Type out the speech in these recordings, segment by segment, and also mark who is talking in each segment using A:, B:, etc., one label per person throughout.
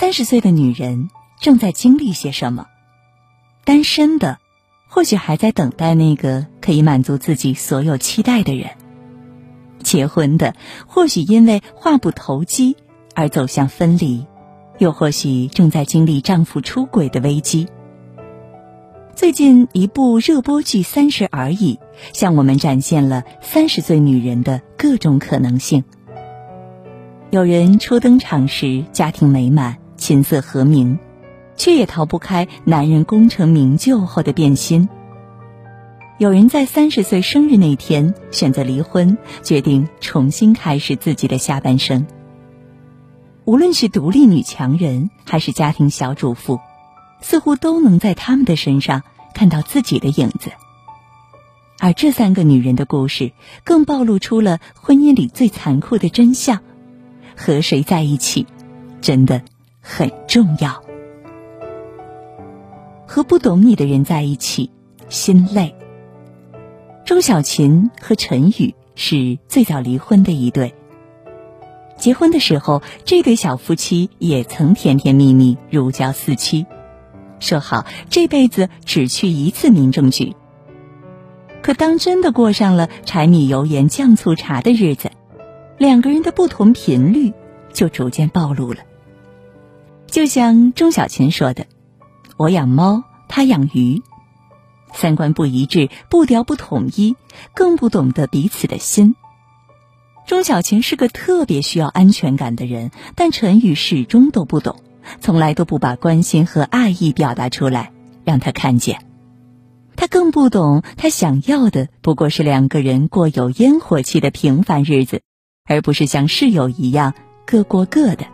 A: 三十岁的女人正在经历些什么？单身的，或许还在等待那个可以满足自己所有期待的人；结婚的，或许因为话不投机而走向分离，又或许正在经历丈夫出轨的危机。最近一部热播剧《三十而已》，向我们展现了三十岁女人的各种可能性。有人初登场时家庭美满、琴瑟和鸣，却也逃不开男人功成名就后的变心。有人在三十岁生日那天选择离婚，决定重新开始自己的下半生。无论是独立女强人，还是家庭小主妇。似乎都能在他们的身上看到自己的影子，而这三个女人的故事更暴露出了婚姻里最残酷的真相：和谁在一起，真的很重要。和不懂你的人在一起，心累。钟小琴和陈宇是最早离婚的一对，结婚的时候，这对小夫妻也曾甜甜蜜蜜，如胶似漆。说好这辈子只去一次民政局。可当真的过上了柴米油盐酱醋茶的日子，两个人的不同频率就逐渐暴露了。就像钟小琴说的：“我养猫，他养鱼，三观不一致，步调不统一，更不懂得彼此的心。”钟小琴是个特别需要安全感的人，但陈宇始终都不懂。从来都不把关心和爱意表达出来，让他看见。他更不懂，他想要的不过是两个人过有烟火气的平凡日子，而不是像室友一样各过各的。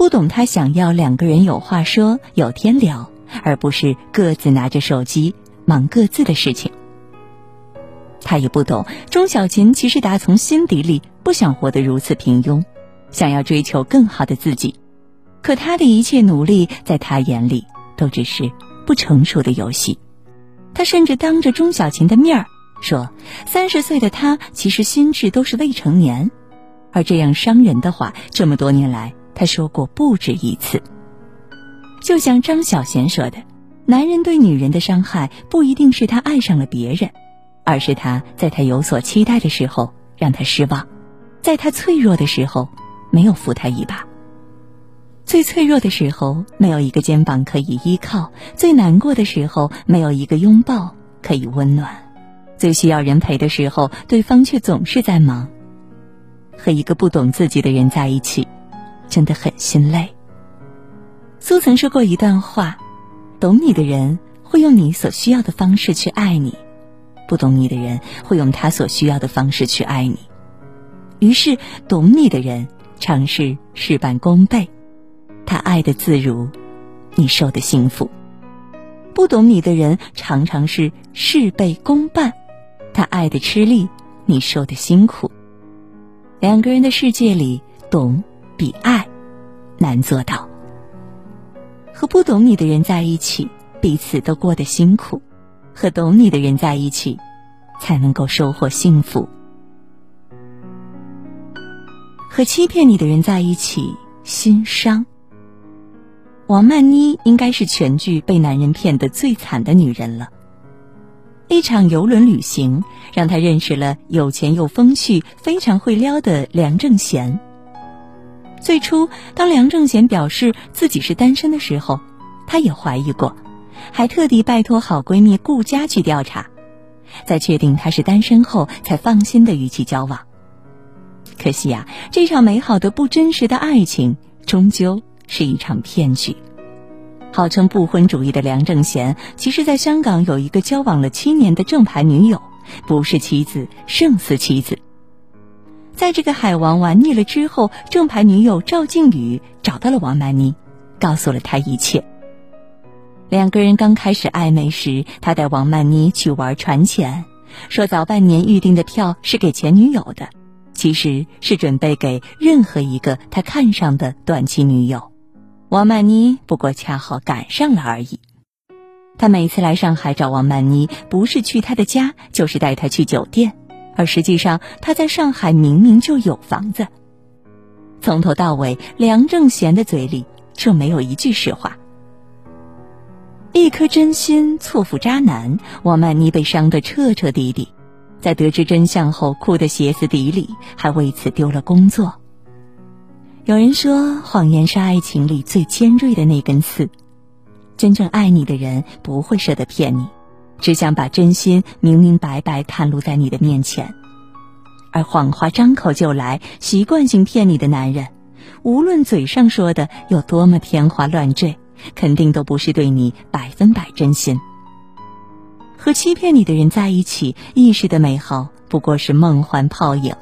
A: 不懂他想要两个人有话说、有天聊，而不是各自拿着手机忙各自的事情。他也不懂钟小琴其实打从心底里不想活得如此平庸，想要追求更好的自己。可他的一切努力，在他眼里都只是不成熟的游戏。他甚至当着钟小琴的面儿说：“三十岁的他其实心智都是未成年。”而这样伤人的话，这么多年来他说过不止一次。就像张小娴说的：“男人对女人的伤害，不一定是他爱上了别人，而是他在他有所期待的时候让他失望，在他脆弱的时候没有扶他一把。”最脆弱的时候，没有一个肩膀可以依靠；最难过的时候，没有一个拥抱可以温暖；最需要人陪的时候，对方却总是在忙。和一个不懂自己的人在一起，真的很心累。苏曾说过一段话：懂你的人会用你所需要的方式去爱你，不懂你的人会用他所需要的方式去爱你。于是，懂你的人尝试事半功倍。他爱的自如，你受的幸福；不懂你的人常常是事倍功半，他爱的吃力，你受的辛苦。两个人的世界里，懂比爱难做到。和不懂你的人在一起，彼此都过得辛苦；和懂你的人在一起，才能够收获幸福。和欺骗你的人在一起，心伤。王曼妮应该是全剧被男人骗得最惨的女人了。一场游轮旅行让她认识了有钱又风趣、非常会撩的梁正贤。最初，当梁正贤表示自己是单身的时候，她也怀疑过，还特地拜托好闺蜜顾佳去调查，在确定他是单身后，才放心的与其交往。可惜呀，这场美好的不真实的爱情，终究。是一场骗局。号称不婚主义的梁正贤，其实在香港有一个交往了七年的正牌女友，不是妻子胜似妻子。在这个海王玩腻了之后，正牌女友赵静宇找到了王曼妮，告诉了他一切。两个人刚开始暧昧时，他带王曼妮去玩船钱，说早半年预定的票是给前女友的，其实是准备给任何一个他看上的短期女友。王曼妮不过恰好赶上了而已。他每次来上海找王曼妮，不是去她的家，就是带她去酒店，而实际上他在上海明明就有房子。从头到尾，梁正贤的嘴里就没有一句实话。一颗真心错付渣男，王曼妮被伤得彻彻底底，在得知真相后哭得歇斯底里，还为此丢了工作。有人说，谎言是爱情里最尖锐的那根刺，真正爱你的人不会舍得骗你，只想把真心明明白白袒露在你的面前。而谎话张口就来、习惯性骗你的男人，无论嘴上说的有多么天花乱坠。肯定都不是对你百分百真心。和欺骗你的人在一起，一时的美好不过是梦幻泡影，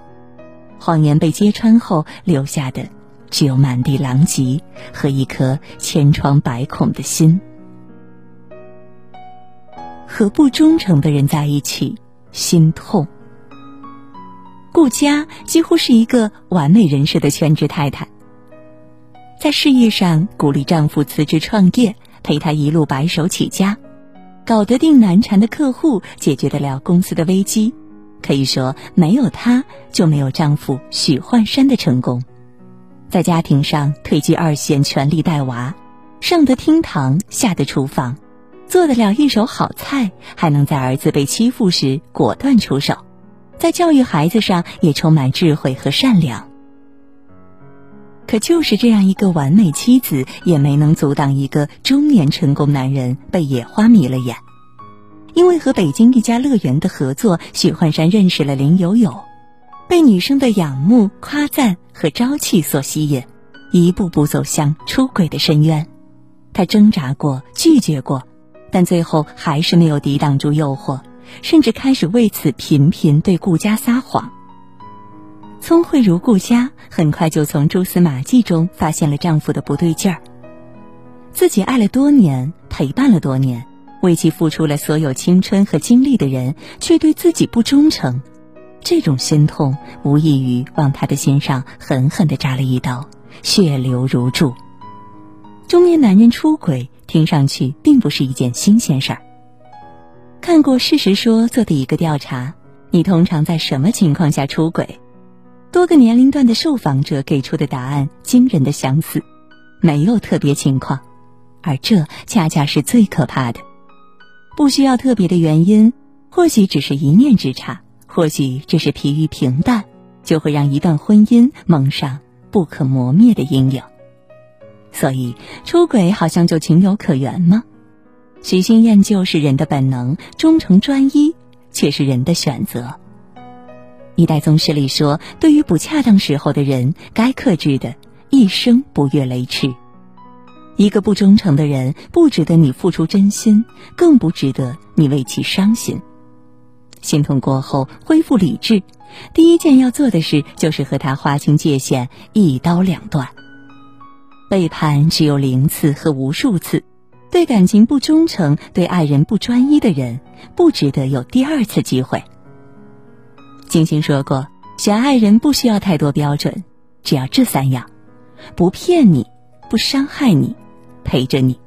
A: 谎言被揭穿后留下的，只有满地狼藉和一颗千疮百孔的心。和不忠诚的人在一起，心痛。顾佳几乎是一个完美人设的全职太太。在事业上鼓励丈夫辞职创业，陪他一路白手起家，搞得定难缠的客户，解决得了公司的危机。可以说，没有她就没有丈夫许幻山的成功。在家庭上退居二线，全力带娃，上得厅堂，下得厨房，做得了一手好菜，还能在儿子被欺负时果断出手，在教育孩子上也充满智慧和善良。可就是这样一个完美妻子，也没能阻挡一个中年成功男人被野花迷了眼。因为和北京一家乐园的合作，许幻山认识了林有有，被女生的仰慕、夸赞和朝气所吸引，一步步走向出轨的深渊。他挣扎过，拒绝过，但最后还是没有抵挡住诱惑，甚至开始为此频频对顾家撒谎。聪慧如顾佳，很快就从蛛丝马迹中发现了丈夫的不对劲儿。自己爱了多年，陪伴了多年，为其付出了所有青春和精力的人，却对自己不忠诚，这种心痛无异于往他的心上狠狠地扎了一刀，血流如注。中年男人出轨，听上去并不是一件新鲜事儿。看过《事实说》做的一个调查，你通常在什么情况下出轨？多个年龄段的受访者给出的答案惊人的相似，没有特别情况，而这恰恰是最可怕的。不需要特别的原因，或许只是一念之差，或许只是疲于平淡，就会让一段婚姻蒙上不可磨灭的阴影。所以，出轨好像就情有可原吗？喜新厌旧是人的本能，忠诚专一却是人的选择。一代宗师里说：“对于不恰当时候的人，该克制的，一生不越雷池。一个不忠诚的人，不值得你付出真心，更不值得你为其伤心。心痛过后，恢复理智，第一件要做的事就是和他划清界限，一刀两断。背叛只有零次和无数次，对感情不忠诚、对爱人不专一的人，不值得有第二次机会。”金星说过，选爱人不需要太多标准，只要这三样：不骗你，不伤害你，陪着你。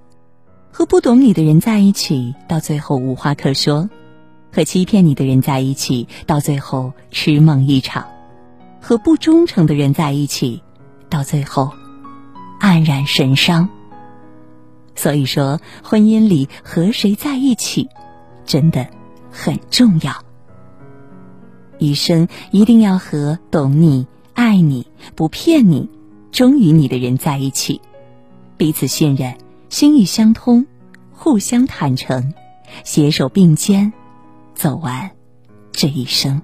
A: 和不懂你的人在一起，到最后无话可说；和欺骗你的人在一起，到最后痴梦一场；和不忠诚的人在一起，到最后黯然神伤。所以说，婚姻里和谁在一起，真的很重要。一生一定要和懂你、爱你、不骗你、忠于你的人在一起，彼此信任，心意相通，互相坦诚，携手并肩，走完这一生。